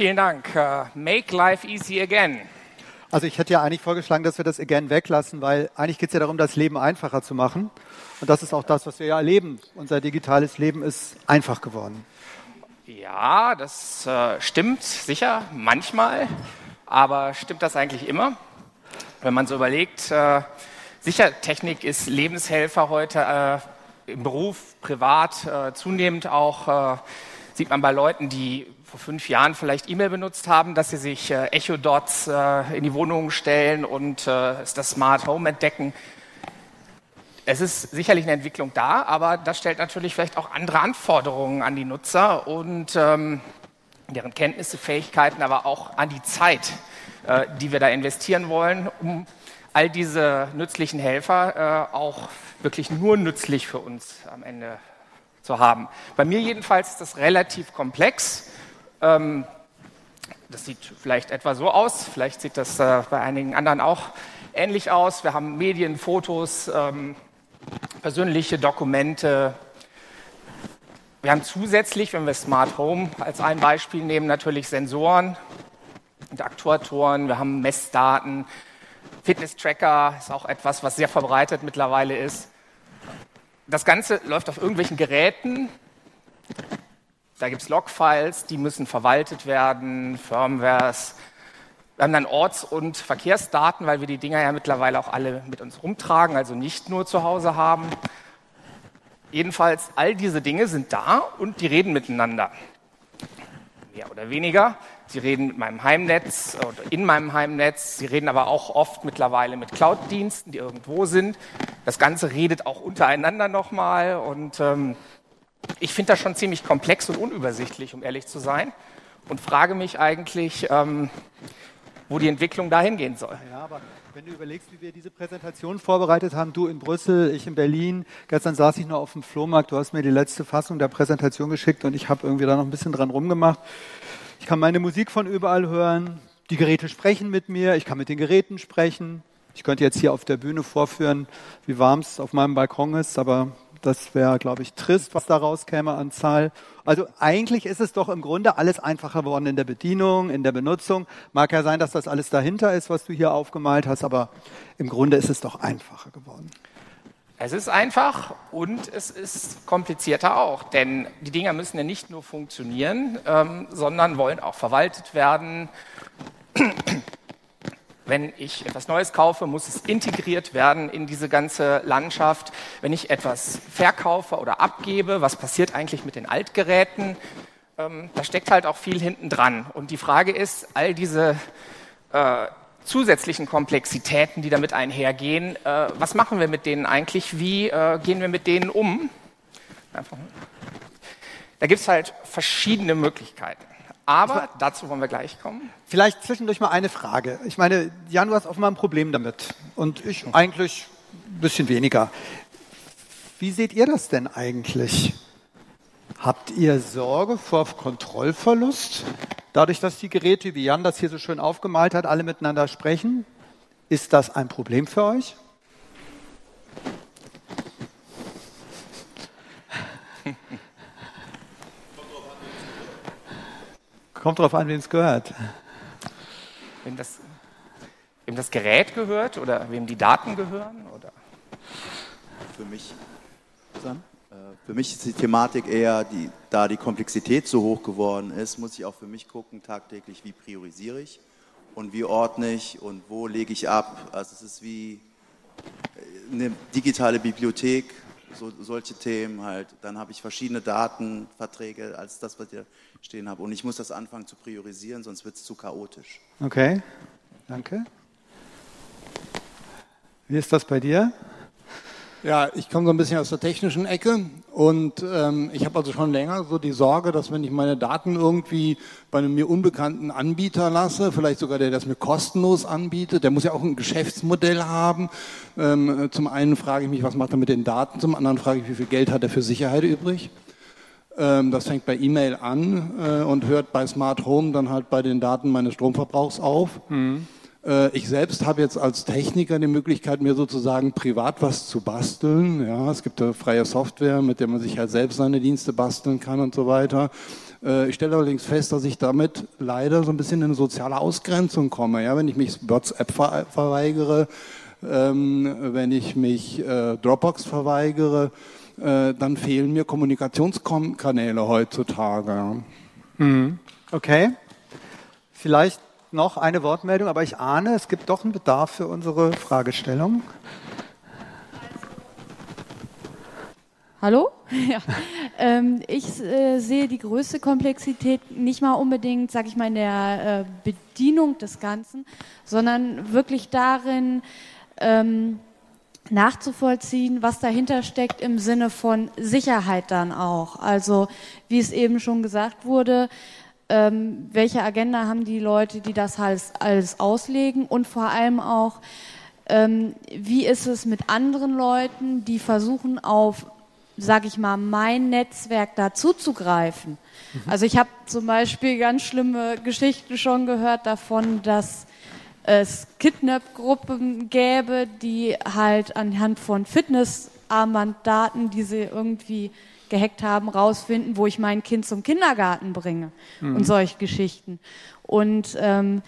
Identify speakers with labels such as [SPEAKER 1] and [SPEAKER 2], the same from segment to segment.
[SPEAKER 1] Vielen Dank. Uh, make life easy again.
[SPEAKER 2] Also ich hätte ja eigentlich vorgeschlagen, dass wir das again weglassen, weil eigentlich geht es ja darum, das Leben einfacher zu machen. Und das ist auch das, was wir ja erleben. Unser digitales Leben ist einfach geworden.
[SPEAKER 1] Ja, das äh, stimmt sicher manchmal, aber stimmt das eigentlich immer? Wenn man so überlegt, äh, sicher, Technik ist Lebenshelfer heute äh, im Beruf, privat, äh, zunehmend auch, äh, sieht man bei Leuten, die vor fünf Jahren vielleicht E-Mail benutzt haben, dass sie sich äh, Echo-Dots äh, in die Wohnungen stellen und äh, das Smart Home entdecken. Es ist sicherlich eine Entwicklung da, aber das stellt natürlich vielleicht auch andere Anforderungen an die Nutzer und ähm, deren Kenntnisse, Fähigkeiten, aber auch an die Zeit, äh, die wir da investieren wollen, um all diese nützlichen Helfer äh, auch wirklich nur nützlich für uns am Ende zu haben. Bei mir jedenfalls ist das relativ komplex. Ähm, das sieht vielleicht etwa so aus, vielleicht sieht das äh, bei einigen anderen auch ähnlich aus. Wir haben Medien, Fotos, ähm, persönliche Dokumente. Wir haben zusätzlich, wenn wir Smart Home als ein Beispiel nehmen, natürlich Sensoren und Aktuatoren. Wir haben Messdaten. Fitness-Tracker ist auch etwas, was sehr verbreitet mittlerweile ist. Das Ganze läuft auf irgendwelchen Geräten, da gibt es Logfiles, die müssen verwaltet werden, Firmwares. Wir haben dann Orts- und Verkehrsdaten, weil wir die Dinger ja mittlerweile auch alle mit uns rumtragen, also nicht nur zu Hause haben. Jedenfalls, all diese Dinge sind da und die reden miteinander. Mehr oder weniger. Sie reden mit meinem Heimnetz oder in meinem Heimnetz. Sie reden aber auch oft mittlerweile mit Cloud-Diensten, die irgendwo sind. Das Ganze redet auch untereinander nochmal und ähm, ich finde das schon ziemlich komplex und unübersichtlich, um ehrlich zu sein, und frage mich eigentlich, ähm, wo die Entwicklung dahin gehen soll.
[SPEAKER 2] Ja, aber wenn du überlegst, wie wir diese Präsentation vorbereitet haben, du in Brüssel, ich in Berlin, gestern saß ich noch auf dem Flohmarkt, du hast mir die letzte Fassung der Präsentation geschickt und ich habe irgendwie da noch ein bisschen dran rumgemacht. Ich kann meine Musik von überall hören, die Geräte sprechen mit mir, ich kann mit den Geräten sprechen. Ich könnte jetzt hier auf der Bühne vorführen, wie warm es auf meinem Balkon ist, aber das wäre, glaube ich, trist, was da rauskäme an Zahl. Also eigentlich ist es doch im Grunde alles einfacher geworden in der Bedienung, in der Benutzung. Mag ja sein, dass das alles dahinter ist, was du hier aufgemalt hast, aber im Grunde ist es doch einfacher geworden.
[SPEAKER 1] Es ist einfach und es ist komplizierter auch, denn die Dinger müssen ja nicht nur funktionieren, ähm, sondern wollen auch verwaltet werden. Wenn ich etwas Neues kaufe, muss es integriert werden in diese ganze Landschaft. Wenn ich etwas verkaufe oder abgebe, was passiert eigentlich mit den Altgeräten? Ähm, da steckt halt auch viel hinten dran. Und die Frage ist, all diese äh, zusätzlichen Komplexitäten, die damit einhergehen, äh, was machen wir mit denen eigentlich? Wie äh, gehen wir mit denen um? Da gibt es halt verschiedene Möglichkeiten. Aber dazu wollen wir gleich kommen.
[SPEAKER 2] Vielleicht zwischendurch mal eine Frage. Ich meine, Jan, du hast offenbar ein Problem damit. Und ich eigentlich ein bisschen weniger. Wie seht ihr das denn eigentlich? Habt ihr Sorge vor Kontrollverlust? Dadurch, dass die Geräte, wie Jan das hier so schön aufgemalt hat, alle miteinander sprechen? Ist das ein Problem für euch? Kommt darauf an, wem es gehört.
[SPEAKER 1] Wem das, wem das Gerät gehört oder wem die Daten gehören? Oder?
[SPEAKER 3] Für mich. Sam? Äh, für mich ist die Thematik eher, die, da die Komplexität so hoch geworden ist, muss ich auch für mich gucken, tagtäglich, wie priorisiere ich und wie ordne ich und wo lege ich ab. Also es ist wie äh, eine digitale Bibliothek, so, solche Themen halt. Dann habe ich verschiedene Datenverträge als das, was ich stehen habe. Und ich muss das anfangen zu priorisieren, sonst wird es zu chaotisch.
[SPEAKER 2] Okay, danke. Wie ist das bei dir?
[SPEAKER 4] Ja, ich komme so ein bisschen aus der technischen Ecke und ähm, ich habe also schon länger so die Sorge, dass wenn ich meine Daten irgendwie bei einem mir unbekannten Anbieter lasse, vielleicht sogar der das mir kostenlos anbietet, der muss ja auch ein Geschäftsmodell haben. Ähm, zum einen frage ich mich, was macht er mit den Daten, zum anderen frage ich, wie viel Geld hat er für Sicherheit übrig. Ähm, das fängt bei E-Mail an äh, und hört bei Smart Home dann halt bei den Daten meines Stromverbrauchs auf. Mhm. Äh, ich selbst habe jetzt als Techniker die Möglichkeit, mir sozusagen privat was zu basteln. Ja, es gibt freie Software, mit der man sich halt selbst seine Dienste basteln kann und so weiter. Äh, ich stelle allerdings fest, dass ich damit leider so ein bisschen in eine soziale Ausgrenzung komme. Ja, wenn ich mich WhatsApp verweigere, ähm, wenn ich mich äh, Dropbox verweigere, dann fehlen mir Kommunikationskanäle heutzutage.
[SPEAKER 2] Mhm. Okay. Vielleicht noch eine Wortmeldung, aber ich ahne, es gibt doch einen Bedarf für unsere Fragestellung.
[SPEAKER 5] Hallo? Ja. Ähm, ich äh, sehe die größte Komplexität nicht mal unbedingt, sage ich mal, in der äh, Bedienung des Ganzen, sondern wirklich darin, ähm, nachzuvollziehen, was dahinter steckt im Sinne von Sicherheit dann auch. Also, wie es eben schon gesagt wurde, ähm, welche Agenda haben die Leute, die das alles, alles auslegen und vor allem auch, ähm, wie ist es mit anderen Leuten, die versuchen auf, sage ich mal, mein Netzwerk dazuzugreifen. Mhm. Also ich habe zum Beispiel ganz schlimme Geschichten schon gehört davon, dass es Kidnap-Gruppen gäbe, die halt anhand von Fitnessarmbanddaten, die sie irgendwie gehackt haben, rausfinden, wo ich mein Kind zum Kindergarten bringe mhm. und solche Geschichten. Und ähm,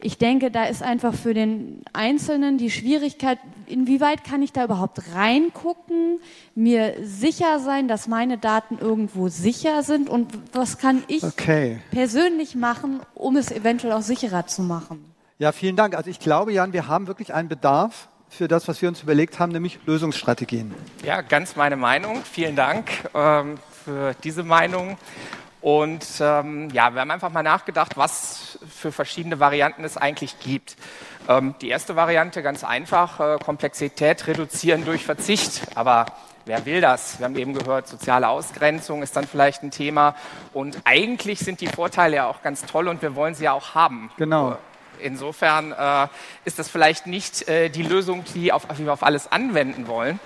[SPEAKER 5] ich denke, da ist einfach für den Einzelnen die Schwierigkeit, inwieweit kann ich da überhaupt reingucken, mir sicher sein, dass meine Daten irgendwo sicher sind und was kann ich okay. persönlich machen, um es eventuell auch sicherer zu machen.
[SPEAKER 2] Ja, vielen Dank. Also ich glaube, Jan, wir haben wirklich einen Bedarf für das, was wir uns überlegt haben, nämlich Lösungsstrategien.
[SPEAKER 1] Ja, ganz meine Meinung. Vielen Dank ähm, für diese Meinung. Und ähm, ja, wir haben einfach mal nachgedacht, was für verschiedene Varianten es eigentlich gibt. Ähm, die erste Variante, ganz einfach, äh, Komplexität reduzieren durch Verzicht. Aber wer will das? Wir haben eben gehört, soziale Ausgrenzung ist dann vielleicht ein Thema. Und eigentlich sind die Vorteile ja auch ganz toll und wir wollen sie ja auch haben.
[SPEAKER 2] Genau.
[SPEAKER 1] Insofern äh, ist das vielleicht nicht äh, die Lösung, die, auf, die wir auf alles anwenden wollen.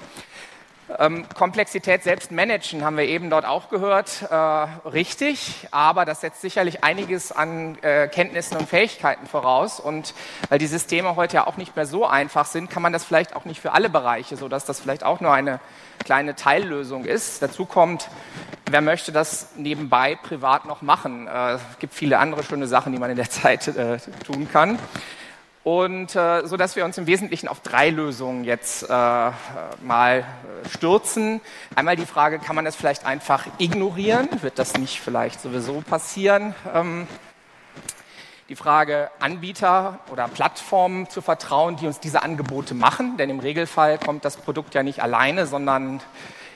[SPEAKER 1] Ähm, Komplexität selbst managen haben wir eben dort auch gehört, äh, richtig, aber das setzt sicherlich einiges an äh, Kenntnissen und Fähigkeiten voraus und weil die Systeme heute ja auch nicht mehr so einfach sind, kann man das vielleicht auch nicht für alle Bereiche, sodass das vielleicht auch nur eine kleine Teillösung ist. Dazu kommt, wer möchte das nebenbei privat noch machen? Äh, es gibt viele andere schöne Sachen, die man in der Zeit äh, tun kann. Und äh, so dass wir uns im Wesentlichen auf drei Lösungen jetzt äh, mal stürzen. Einmal die Frage, kann man das vielleicht einfach ignorieren? Wird das nicht vielleicht sowieso passieren? Ähm, die Frage, Anbieter oder Plattformen zu vertrauen, die uns diese Angebote machen. Denn im Regelfall kommt das Produkt ja nicht alleine, sondern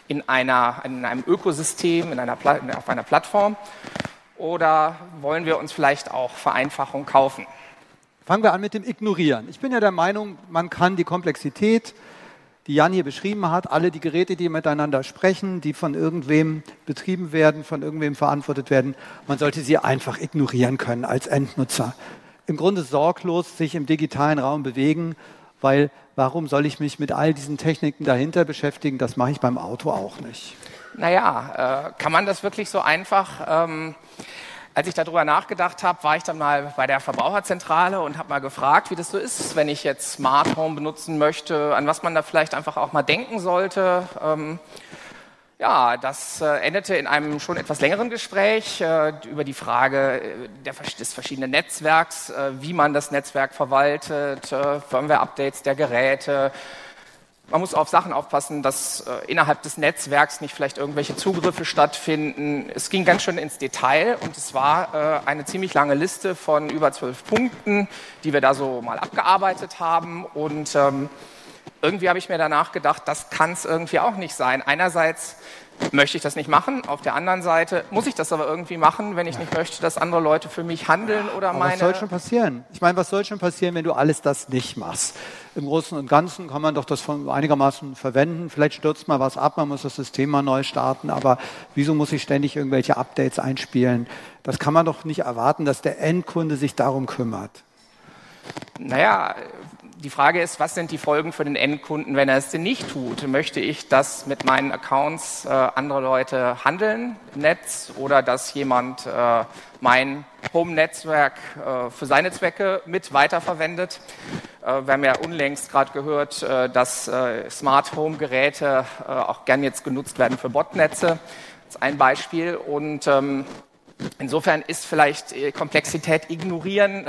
[SPEAKER 1] in, einer, in einem Ökosystem, in einer, auf einer Plattform. Oder wollen wir uns vielleicht auch Vereinfachung kaufen?
[SPEAKER 2] Fangen wir an mit dem Ignorieren. Ich bin ja der Meinung, man kann die Komplexität, die Jan hier beschrieben hat, alle die Geräte, die miteinander sprechen, die von irgendwem betrieben werden, von irgendwem verantwortet werden, man sollte sie einfach ignorieren können als Endnutzer. Im Grunde sorglos sich im digitalen Raum bewegen, weil warum soll ich mich mit all diesen Techniken dahinter beschäftigen? Das mache ich beim Auto auch nicht.
[SPEAKER 1] Naja, äh, kann man das wirklich so einfach? Ähm als ich darüber nachgedacht habe, war ich dann mal bei der Verbraucherzentrale und habe mal gefragt, wie das so ist, wenn ich jetzt Smart Home benutzen möchte, an was man da vielleicht einfach auch mal denken sollte. Ja, das äh, endete in einem schon etwas längeren Gespräch äh, über die Frage äh, des verschiedenen Netzwerks, wie man das Netzwerk verwaltet, Firmware-Updates der Geräte, man muss auf Sachen aufpassen, dass innerhalb des Netzwerks nicht vielleicht irgendwelche Zugriffe stattfinden. Es ging ganz schön ins Detail und es war eine ziemlich lange Liste von über zwölf Punkten, die wir da so mal abgearbeitet haben. Und ähm, irgendwie habe ich mir danach gedacht, das kann es irgendwie auch nicht sein. Einerseits möchte ich das nicht machen. Auf der anderen Seite muss ich das aber irgendwie machen, wenn ich nicht möchte, dass andere Leute für mich handeln oder aber meine.
[SPEAKER 2] Was soll schon passieren? Ich meine, was soll schon passieren, wenn du alles das nicht machst? Im Großen und Ganzen kann man doch das von einigermaßen verwenden. Vielleicht stürzt mal was ab, man muss das System mal neu starten, aber wieso muss ich ständig irgendwelche Updates einspielen? Das kann man doch nicht erwarten, dass der Endkunde sich darum kümmert.
[SPEAKER 1] Naja, die Frage ist, was sind die Folgen für den Endkunden, wenn er es denn nicht tut? Möchte ich, dass mit meinen Accounts äh, andere Leute handeln im Netz oder dass jemand äh, mein Home-Netzwerk äh, für seine Zwecke mit weiterverwendet? Äh, wir haben ja unlängst gerade gehört, äh, dass äh, Smart Home-Geräte auch gern jetzt genutzt werden für Botnetze. Das ist ein Beispiel. Und ähm, insofern ist vielleicht Komplexität ignorieren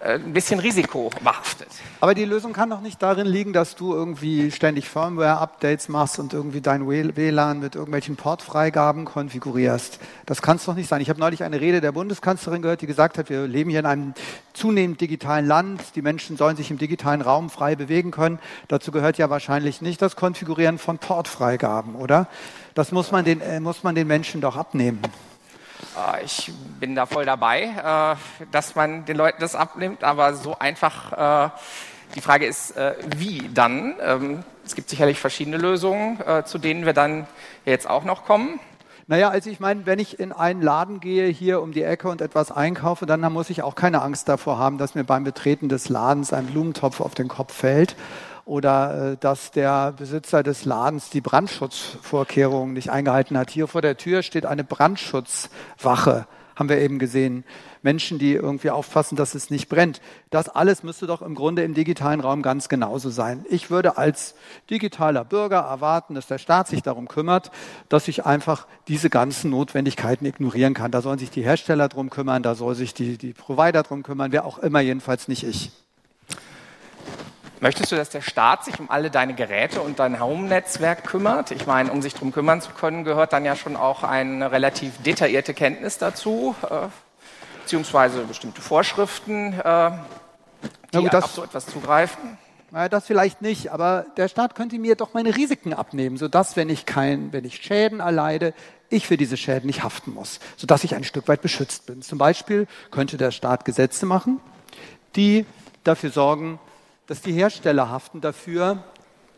[SPEAKER 1] ein bisschen risikobehaftet.
[SPEAKER 2] Aber die Lösung kann doch nicht darin liegen, dass du irgendwie ständig Firmware-Updates machst und irgendwie dein WLAN mit irgendwelchen Portfreigaben konfigurierst. Das kann es doch nicht sein. Ich habe neulich eine Rede der Bundeskanzlerin gehört, die gesagt hat, wir leben hier in einem zunehmend digitalen Land. Die Menschen sollen sich im digitalen Raum frei bewegen können. Dazu gehört ja wahrscheinlich nicht das Konfigurieren von Portfreigaben, oder? Das muss man den, äh, muss man den Menschen doch abnehmen.
[SPEAKER 1] Äh, ich bin da voll dabei, äh, dass man den Leuten das abnimmt, aber so einfach, äh, die Frage ist, wie dann? Ähm, es gibt sicherlich verschiedene Lösungen, zu denen wir dann jetzt auch noch kommen.
[SPEAKER 2] Naja, also ich meine, wenn ich in einen Laden gehe, hier um die Ecke und etwas einkaufe, dann muss ich auch keine Angst davor haben, dass mir beim Betreten des Ladens ein Blumentopf auf den Kopf fällt oder äh, dass der Besitzer des Ladens die Brandschutzvorkehrungen nicht eingehalten hat. Hier vor der Tür steht eine Brandschutzwache, haben wir eben gesehen. Menschen, die irgendwie aufpassen, dass es nicht brennt. Das alles müsste doch im Grunde im digitalen Raum ganz genauso sein. Ich würde als digitaler Bürger erwarten, dass der Staat sich darum kümmert, dass ich einfach diese ganzen Notwendigkeiten ignorieren kann. Da sollen sich die Hersteller drum kümmern, da soll sich die, die Provider drum kümmern, wer auch immer, jedenfalls nicht ich.
[SPEAKER 1] Möchtest du, dass der Staat sich um alle deine Geräte und dein Home-Netzwerk kümmert? Ich meine, um sich darum kümmern zu können, gehört dann ja schon auch eine relativ detaillierte Kenntnis dazu, äh, beziehungsweise bestimmte Vorschriften, äh, die gut, auf so etwas zugreifen.
[SPEAKER 2] Naja, das vielleicht nicht, aber der Staat könnte mir doch meine Risiken abnehmen, sodass, wenn ich, kein, wenn ich Schäden erleide, ich für diese Schäden nicht haften muss, sodass ich ein Stück weit beschützt bin. Zum Beispiel könnte der Staat Gesetze machen, die dafür sorgen, dass die Hersteller haften dafür,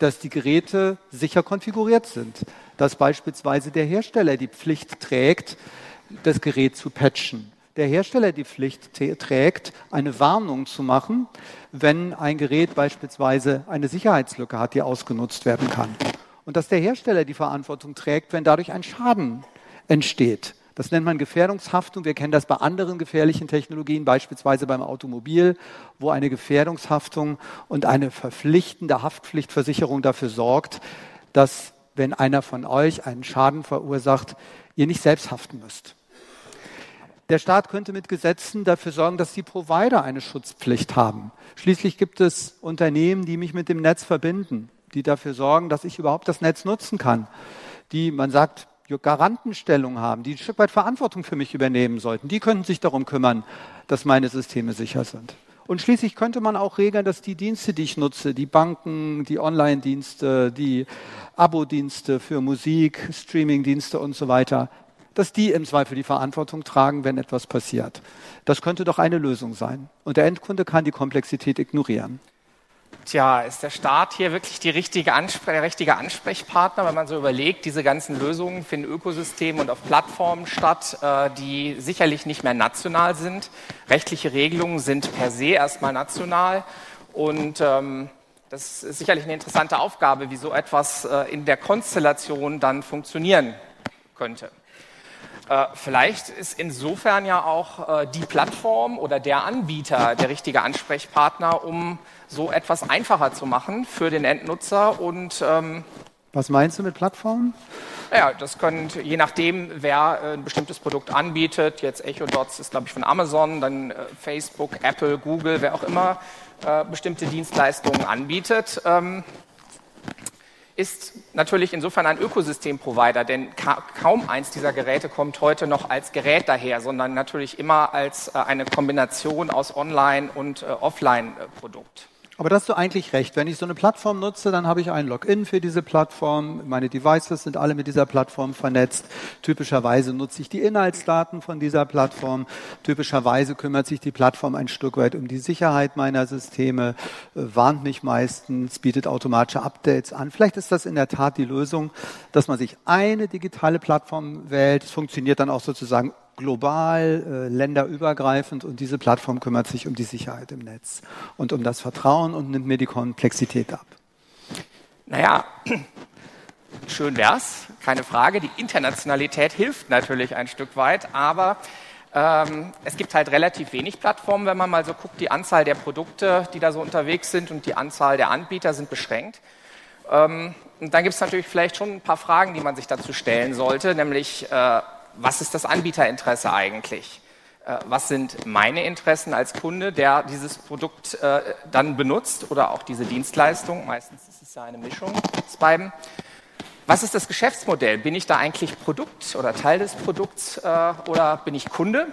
[SPEAKER 2] dass die Geräte sicher konfiguriert sind. Dass beispielsweise der Hersteller die Pflicht trägt, das Gerät zu patchen. Der Hersteller die Pflicht trägt, eine Warnung zu machen, wenn ein Gerät beispielsweise eine Sicherheitslücke hat, die ausgenutzt werden kann. Und dass der Hersteller die Verantwortung trägt, wenn dadurch ein Schaden entsteht. Das nennt man Gefährdungshaftung. Wir kennen das bei anderen gefährlichen Technologien, beispielsweise beim Automobil, wo eine Gefährdungshaftung und eine verpflichtende Haftpflichtversicherung dafür sorgt, dass, wenn einer von euch einen Schaden verursacht, ihr nicht selbst haften müsst. Der Staat könnte mit Gesetzen dafür sorgen, dass die Provider eine Schutzpflicht haben. Schließlich gibt es Unternehmen, die mich mit dem Netz verbinden, die dafür sorgen, dass ich überhaupt das Netz nutzen kann, die, man sagt, Garantenstellung haben, die ein Stück weit Verantwortung für mich übernehmen sollten, die könnten sich darum kümmern, dass meine Systeme sicher sind. Und schließlich könnte man auch regeln, dass die Dienste, die ich nutze, die Banken, die Online-Dienste, die Abo-Dienste für Musik, Streaming-Dienste und so weiter, dass die im Zweifel die Verantwortung tragen, wenn etwas passiert. Das könnte doch eine Lösung sein. Und der Endkunde kann die Komplexität ignorieren.
[SPEAKER 1] Tja, ist der Staat hier wirklich richtige der richtige Ansprechpartner, wenn man so überlegt, diese ganzen Lösungen finden Ökosystemen und auf Plattformen statt, äh, die sicherlich nicht mehr national sind. Rechtliche Regelungen sind per se erstmal national und ähm, das ist sicherlich eine interessante Aufgabe, wie so etwas äh, in der Konstellation dann funktionieren könnte. Äh, vielleicht ist insofern ja auch äh, die Plattform oder der Anbieter der richtige Ansprechpartner, um so etwas einfacher zu machen für den Endnutzer und
[SPEAKER 2] ähm, was meinst du mit Plattformen?
[SPEAKER 1] Ja, das können, je nachdem, wer äh, ein bestimmtes Produkt anbietet, jetzt Echo Dots ist, glaube ich, von Amazon, dann äh, Facebook, Apple, Google, wer auch immer äh, bestimmte Dienstleistungen anbietet, ähm, ist natürlich insofern ein Ökosystemprovider, denn ka kaum eins dieser Geräte kommt heute noch als Gerät daher, sondern natürlich immer als äh, eine Kombination aus Online- und äh, Offline-Produkt.
[SPEAKER 2] Aber da hast du eigentlich recht. Wenn ich so eine Plattform nutze, dann habe ich ein Login für diese Plattform. Meine Devices sind alle mit dieser Plattform vernetzt. Typischerweise nutze ich die Inhaltsdaten von dieser Plattform. Typischerweise kümmert sich die Plattform ein Stück weit um die Sicherheit meiner Systeme, äh, warnt mich meistens, bietet automatische Updates an. Vielleicht ist das in der Tat die Lösung, dass man sich eine digitale Plattform wählt. Es funktioniert dann auch sozusagen global, äh, länderübergreifend und diese Plattform kümmert sich um die Sicherheit im Netz und um das Vertrauen und nimmt mir die Komplexität ab.
[SPEAKER 1] Naja, schön wär's, keine Frage. Die Internationalität hilft natürlich ein Stück weit, aber ähm, es gibt halt relativ wenig Plattformen, wenn man mal so guckt. Die Anzahl der Produkte, die da so unterwegs sind und die Anzahl der Anbieter sind beschränkt. Ähm, und dann gibt es natürlich vielleicht schon ein paar Fragen, die man sich dazu stellen sollte, nämlich äh, was ist das Anbieterinteresse eigentlich? Äh, was sind meine Interessen als Kunde, der dieses Produkt äh, dann benutzt oder auch diese Dienstleistung? Meistens ist es ja eine Mischung aus beiden. Was ist das Geschäftsmodell? Bin ich da eigentlich Produkt oder Teil des Produkts äh, oder bin ich Kunde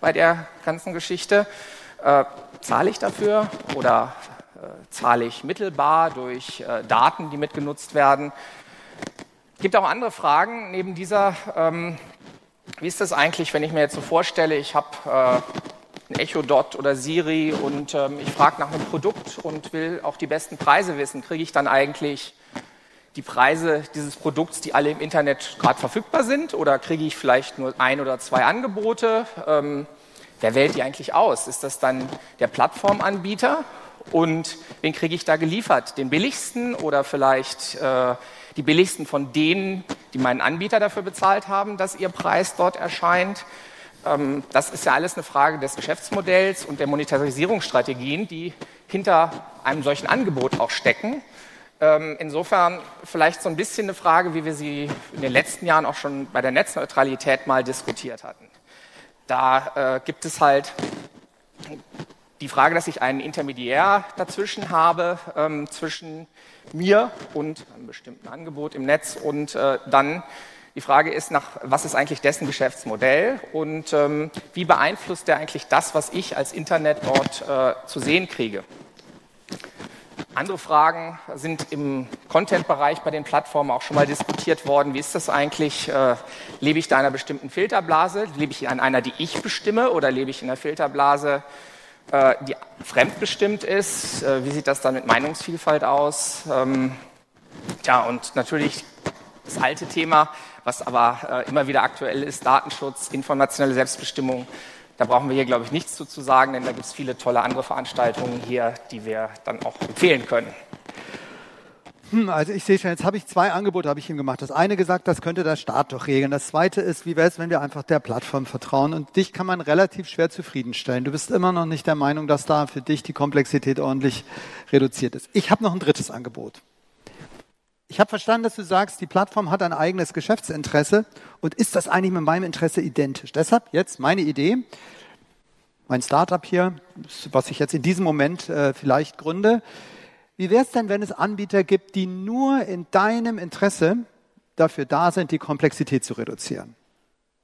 [SPEAKER 1] bei der ganzen Geschichte? Zahle ich dafür oder zahle ich mittelbar durch Daten, die mitgenutzt werden? Es gibt auch andere Fragen neben dieser. Wie ist das eigentlich, wenn ich mir jetzt so vorstelle, ich habe äh, ein Echo Dot oder Siri und ähm, ich frage nach einem Produkt und will auch die besten Preise wissen, kriege ich dann eigentlich die Preise dieses Produkts, die alle im Internet gerade verfügbar sind, oder kriege ich vielleicht nur ein oder zwei Angebote? Ähm, wer wählt die eigentlich aus? Ist das dann der Plattformanbieter? Und wen kriege ich da geliefert? Den billigsten oder vielleicht äh, die billigsten von denen, die meinen Anbieter dafür bezahlt haben, dass ihr Preis dort erscheint. Ähm, das ist ja alles eine Frage des Geschäftsmodells und der Monetarisierungsstrategien, die hinter einem solchen Angebot auch stecken. Ähm, insofern vielleicht so ein bisschen eine Frage, wie wir sie in den letzten Jahren auch schon bei der Netzneutralität mal diskutiert hatten. Da äh, gibt es halt die Frage, dass ich einen Intermediär dazwischen habe, ähm, zwischen mir und einem bestimmten Angebot im Netz und äh, dann die Frage ist, nach, was ist eigentlich dessen Geschäftsmodell und ähm, wie beeinflusst der eigentlich das, was ich als Internet dort äh, zu sehen kriege. Andere Fragen sind im Content-Bereich bei den Plattformen auch schon mal diskutiert worden. Wie ist das eigentlich? Äh, lebe ich da in einer bestimmten Filterblase? Lebe ich in einer, die ich bestimme oder lebe ich in einer Filterblase, äh, die fremdbestimmt ist. Äh, wie sieht das dann mit Meinungsvielfalt aus? Ähm, tja, und natürlich das alte Thema, was aber äh, immer wieder aktuell ist, Datenschutz, informationelle Selbstbestimmung. Da brauchen wir hier, glaube ich, nichts zu, zu sagen, denn da gibt es viele tolle andere Veranstaltungen hier, die wir dann auch empfehlen können.
[SPEAKER 2] Hm, also ich sehe schon, jetzt habe ich zwei Angebote habe ich ihm gemacht. Das eine gesagt, das könnte der Staat doch regeln. Das zweite ist, wie wäre es, wenn wir einfach der Plattform vertrauen? Und dich kann man relativ schwer zufriedenstellen. Du bist immer noch nicht der Meinung, dass da für dich die Komplexität ordentlich reduziert ist. Ich habe noch ein drittes Angebot. Ich habe verstanden, dass du sagst, die Plattform hat ein eigenes Geschäftsinteresse und ist das eigentlich mit meinem Interesse identisch? Deshalb jetzt meine Idee, mein Startup hier, was ich jetzt in diesem Moment äh, vielleicht gründe, wie wäre es denn, wenn es Anbieter gibt, die nur in deinem Interesse dafür da sind, die Komplexität zu reduzieren?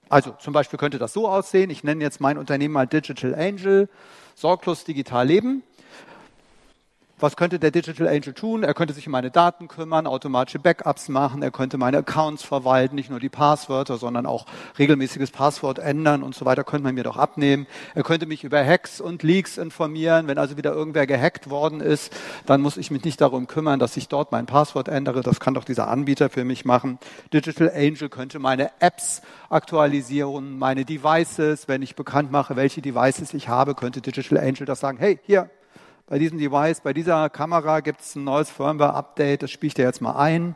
[SPEAKER 2] Also zum Beispiel könnte das so aussehen, ich nenne jetzt mein Unternehmen mal Digital Angel, sorglos digital leben. Was könnte der Digital Angel tun? Er könnte sich um meine Daten kümmern, automatische Backups machen, er könnte meine Accounts verwalten, nicht nur die Passwörter, sondern auch regelmäßiges Passwort ändern und so weiter, könnte man mir doch abnehmen. Er könnte mich über Hacks und Leaks informieren. Wenn also wieder irgendwer gehackt worden ist, dann muss ich mich nicht darum kümmern, dass ich dort mein Passwort ändere. Das kann doch dieser Anbieter für mich machen. Digital Angel könnte meine Apps aktualisieren, meine Devices. Wenn ich bekannt mache, welche Devices ich habe, könnte Digital Angel das sagen, hey, hier, bei diesem Device, bei dieser Kamera gibt es ein neues Firmware-Update, das spiele ich dir jetzt mal ein.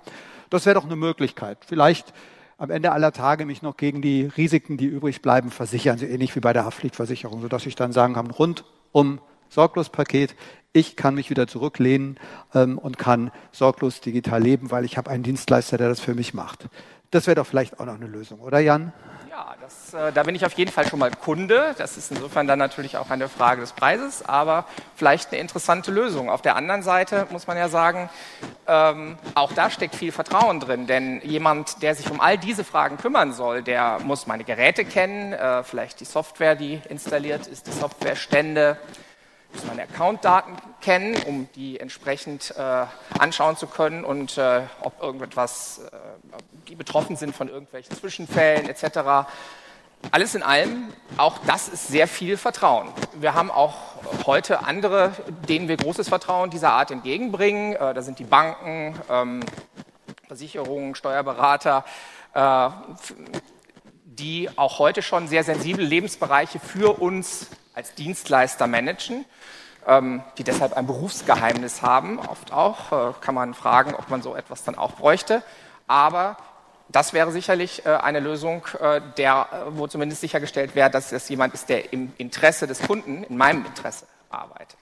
[SPEAKER 2] Das wäre doch eine Möglichkeit. Vielleicht am Ende aller Tage mich noch gegen die Risiken, die übrig bleiben, versichern, so ähnlich wie bei der Haftpflichtversicherung, sodass ich dann sagen kann, rundum Sorglospaket, ich kann mich wieder zurücklehnen ähm, und kann sorglos digital leben, weil ich habe einen Dienstleister, der das für mich macht. Das wäre doch vielleicht auch noch eine Lösung, oder Jan?
[SPEAKER 1] Ja, das, äh, da bin ich auf jeden Fall schon mal Kunde. Das ist insofern dann natürlich auch eine Frage des Preises, aber vielleicht eine interessante Lösung. Auf der anderen Seite muss man ja sagen, ähm, auch da steckt viel Vertrauen drin, denn jemand, der sich um all diese Fragen kümmern soll, der muss meine Geräte kennen, äh, vielleicht die Software, die installiert ist, die Softwarestände, muss meine Accountdaten kennen, um die entsprechend äh, anschauen zu können und äh, ob irgendetwas, äh, die betroffen sind von irgendwelchen Zwischenfällen etc. Alles in allem, auch das ist sehr viel Vertrauen. Wir haben auch heute andere, denen wir großes Vertrauen dieser Art entgegenbringen. Äh, da sind die Banken, ähm, Versicherungen, Steuerberater, äh, die auch heute schon sehr sensible Lebensbereiche für uns als Dienstleister managen, ähm, die deshalb ein Berufsgeheimnis haben, oft auch. Äh, kann man fragen, ob man so etwas dann auch bräuchte. Aber das wäre sicherlich äh, eine Lösung, äh, der, wo zumindest sichergestellt wäre, dass es jemand ist, der im Interesse des Kunden, in meinem Interesse arbeitet.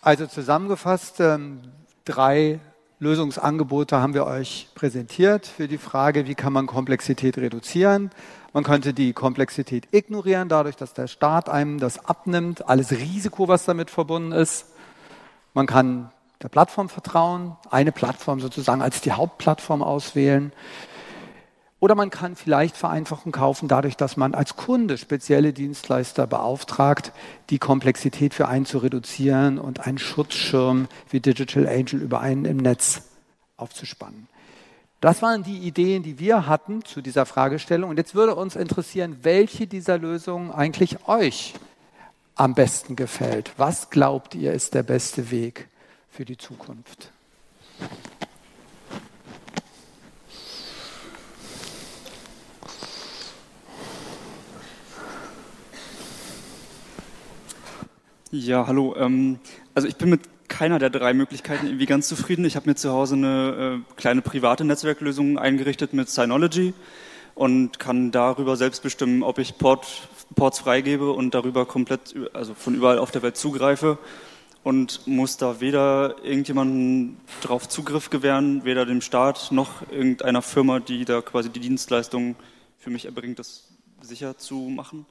[SPEAKER 2] Also zusammengefasst, ähm, drei Lösungsangebote haben wir euch präsentiert für die Frage, wie kann man Komplexität reduzieren. Man könnte die Komplexität ignorieren, dadurch, dass der Staat einem das abnimmt, alles Risiko, was damit verbunden ist. Man kann der Plattform vertrauen, eine Plattform sozusagen als die Hauptplattform auswählen. Oder man kann vielleicht Vereinfachung kaufen, dadurch, dass man als Kunde spezielle Dienstleister beauftragt, die Komplexität für einen zu reduzieren und einen Schutzschirm wie Digital Angel über einen im Netz aufzuspannen. Das waren die Ideen, die wir hatten zu dieser Fragestellung. Und jetzt würde uns interessieren, welche dieser Lösungen eigentlich euch am besten gefällt. Was glaubt ihr ist der beste Weg für die Zukunft?
[SPEAKER 6] Ja, hallo. Ähm, also ich bin mit keiner der drei Möglichkeiten irgendwie ganz zufrieden. Ich habe mir zu Hause eine äh, kleine private Netzwerklösung eingerichtet mit Synology und kann darüber selbst bestimmen, ob ich Port, Ports freigebe und darüber komplett, also von überall auf der Welt zugreife und muss da weder irgendjemanden drauf Zugriff gewähren, weder dem Staat noch irgendeiner Firma, die da quasi die Dienstleistung für mich erbringt, das sicher zu machen.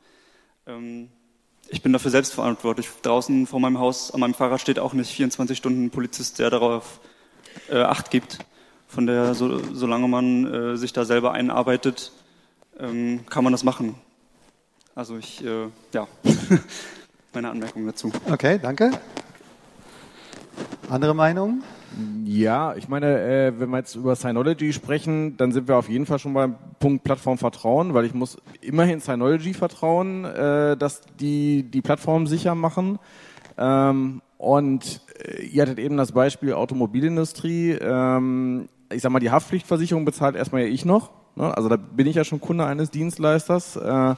[SPEAKER 6] Ähm, ich bin dafür selbst verantwortlich. Draußen vor meinem Haus an meinem Fahrrad steht auch nicht 24 Stunden ein Polizist, der darauf äh, Acht gibt. Von der, so, solange man äh, sich da selber einarbeitet, ähm, kann man das machen. Also ich, äh, ja, meine Anmerkung dazu.
[SPEAKER 2] Okay, danke. Andere Meinungen?
[SPEAKER 7] Ja, ich meine, äh, wenn wir jetzt über Synology sprechen, dann sind wir auf jeden Fall schon beim Punkt Plattformvertrauen, weil ich muss immerhin Synology vertrauen, äh, dass die die Plattform sicher machen. Ähm, und äh, ihr hattet eben das Beispiel Automobilindustrie. Ähm, ich sag mal, die Haftpflichtversicherung bezahlt erstmal ja ich noch. Ne? Also da bin ich ja schon Kunde eines Dienstleisters. Äh,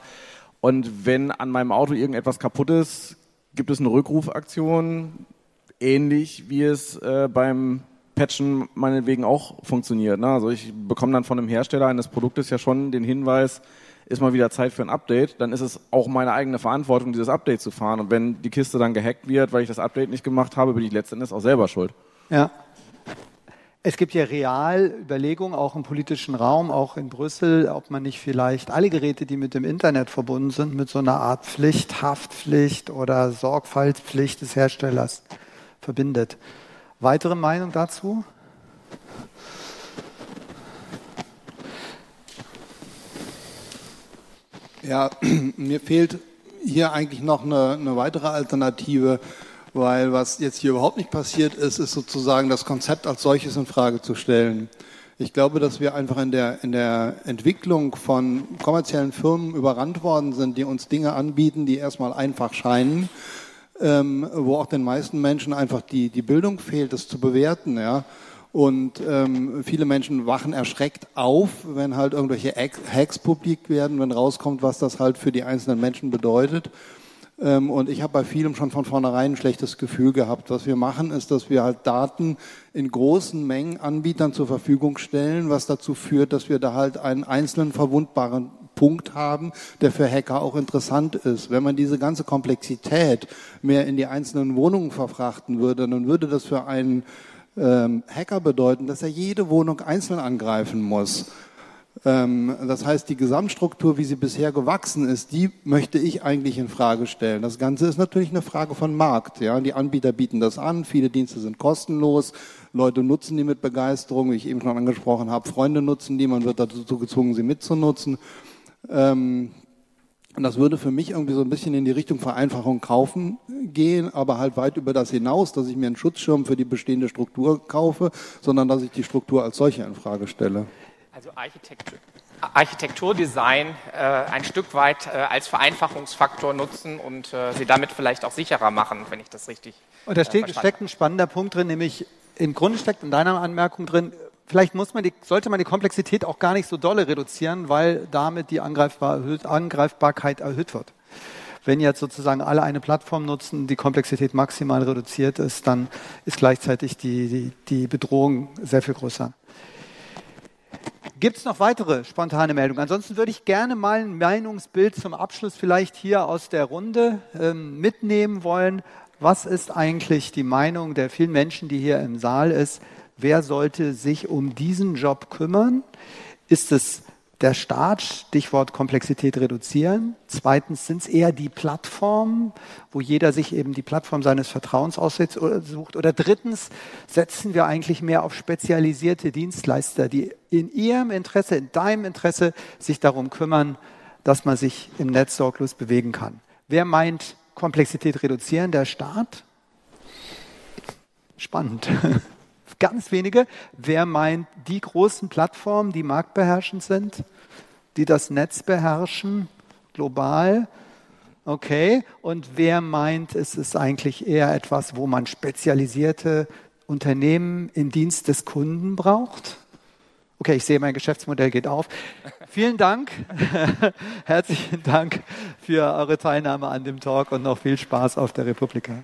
[SPEAKER 7] und wenn an meinem Auto irgendetwas kaputt ist, gibt es eine Rückrufaktion ähnlich wie es äh, beim Patchen meinetwegen auch funktioniert. Ne? Also ich bekomme dann von dem Hersteller eines Produktes ja schon den Hinweis, ist mal wieder Zeit für ein Update, dann ist es auch meine eigene Verantwortung, dieses Update zu fahren. Und wenn die Kiste dann gehackt wird, weil ich das Update nicht gemacht habe, bin ich letztendlich auch selber schuld.
[SPEAKER 2] Ja. Es gibt ja real Überlegungen, auch im politischen Raum, auch in Brüssel, ob man nicht vielleicht alle Geräte, die mit dem Internet verbunden sind, mit so einer Art Pflicht, Haftpflicht oder Sorgfaltspflicht des Herstellers verbindet. Weitere Meinung dazu?
[SPEAKER 4] Ja, mir fehlt hier eigentlich noch eine, eine, weitere Alternative, weil was jetzt hier überhaupt nicht passiert ist, ist sozusagen das Konzept als solches in Frage zu stellen. Ich glaube, dass wir einfach in der, in der Entwicklung von kommerziellen Firmen überrannt worden sind, die uns Dinge anbieten, die erstmal einfach scheinen ähm, wo auch den meisten Menschen einfach die, die Bildung fehlt, das zu bewerten. Ja. Und ähm, viele Menschen wachen erschreckt auf, wenn halt irgendwelche Hacks publik werden, wenn rauskommt, was das halt für die einzelnen Menschen bedeutet. Ähm, und ich habe bei vielem schon von vornherein ein schlechtes Gefühl gehabt. Was wir machen, ist, dass wir halt Daten in großen Mengen Anbietern zur Verfügung stellen, was dazu führt, dass wir da halt einen einzelnen verwundbaren Punkt haben, der für Hacker auch interessant ist. Wenn man diese ganze Komplexität mehr in die einzelnen Wohnungen verfrachten würde, dann würde das für einen ähm, Hacker bedeuten, dass er jede Wohnung einzeln angreifen muss. Ähm, das heißt, die Gesamtstruktur, wie sie bisher gewachsen ist, die möchte ich eigentlich in Frage stellen. Das Ganze ist natürlich eine Frage von Markt. Ja, die Anbieter bieten das an, viele Dienste sind kostenlos, Leute nutzen die mit Begeisterung, wie ich eben schon angesprochen habe, Freunde nutzen die, man wird dazu gezwungen, sie mitzunutzen. Ähm, und das würde für mich irgendwie so ein bisschen in die Richtung Vereinfachung kaufen gehen, aber halt weit über das hinaus, dass ich mir einen Schutzschirm für die bestehende Struktur kaufe, sondern dass ich die Struktur als solche in Frage stelle.
[SPEAKER 1] Also Architektur, Architekturdesign äh, ein Stück weit äh, als Vereinfachungsfaktor nutzen und äh, sie damit vielleicht auch sicherer machen, wenn ich das richtig.
[SPEAKER 2] Und da steht, steckt ein spannender Punkt drin, nämlich im Grunde steckt in deiner Anmerkung drin, vielleicht muss man die, sollte man die Komplexität auch gar nicht so dolle reduzieren, weil damit die Angreifbar Angreifbarkeit erhöht wird. Wenn jetzt sozusagen alle eine Plattform nutzen, die Komplexität maximal reduziert ist, dann ist gleichzeitig die, die, die Bedrohung sehr viel größer. Gibt es noch weitere spontane Meldungen? Ansonsten würde ich gerne mal ein Meinungsbild zum Abschluss vielleicht hier aus der Runde ähm, mitnehmen wollen. Was ist eigentlich die Meinung der vielen Menschen, die hier im Saal ist? Wer sollte sich um diesen Job kümmern? Ist es der Staat, Stichwort Komplexität reduzieren. Zweitens sind es eher die Plattformen, wo jeder sich eben die Plattform seines Vertrauens aussucht. Oder drittens setzen wir eigentlich mehr auf spezialisierte Dienstleister, die in ihrem Interesse, in deinem Interesse sich darum kümmern, dass man sich im Netz sorglos bewegen kann. Wer meint Komplexität reduzieren? Der Staat? Spannend. Ganz wenige. Wer meint die großen Plattformen, die marktbeherrschend sind, die das Netz beherrschen, global? Okay. Und wer meint, es ist eigentlich eher etwas, wo man spezialisierte Unternehmen im Dienst des Kunden braucht? Okay, ich sehe, mein Geschäftsmodell geht auf. Vielen Dank. Herzlichen Dank für eure Teilnahme an dem Talk und noch viel Spaß auf der Republika.